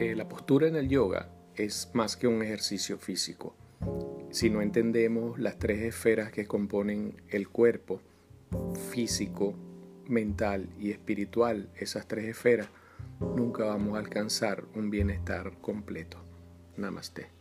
eh, la postura en el yoga es más que un ejercicio físico. Si no entendemos las tres esferas que componen el cuerpo, físico, mental y espiritual, esas tres esferas, nunca vamos a alcanzar un bienestar completo. Namaste.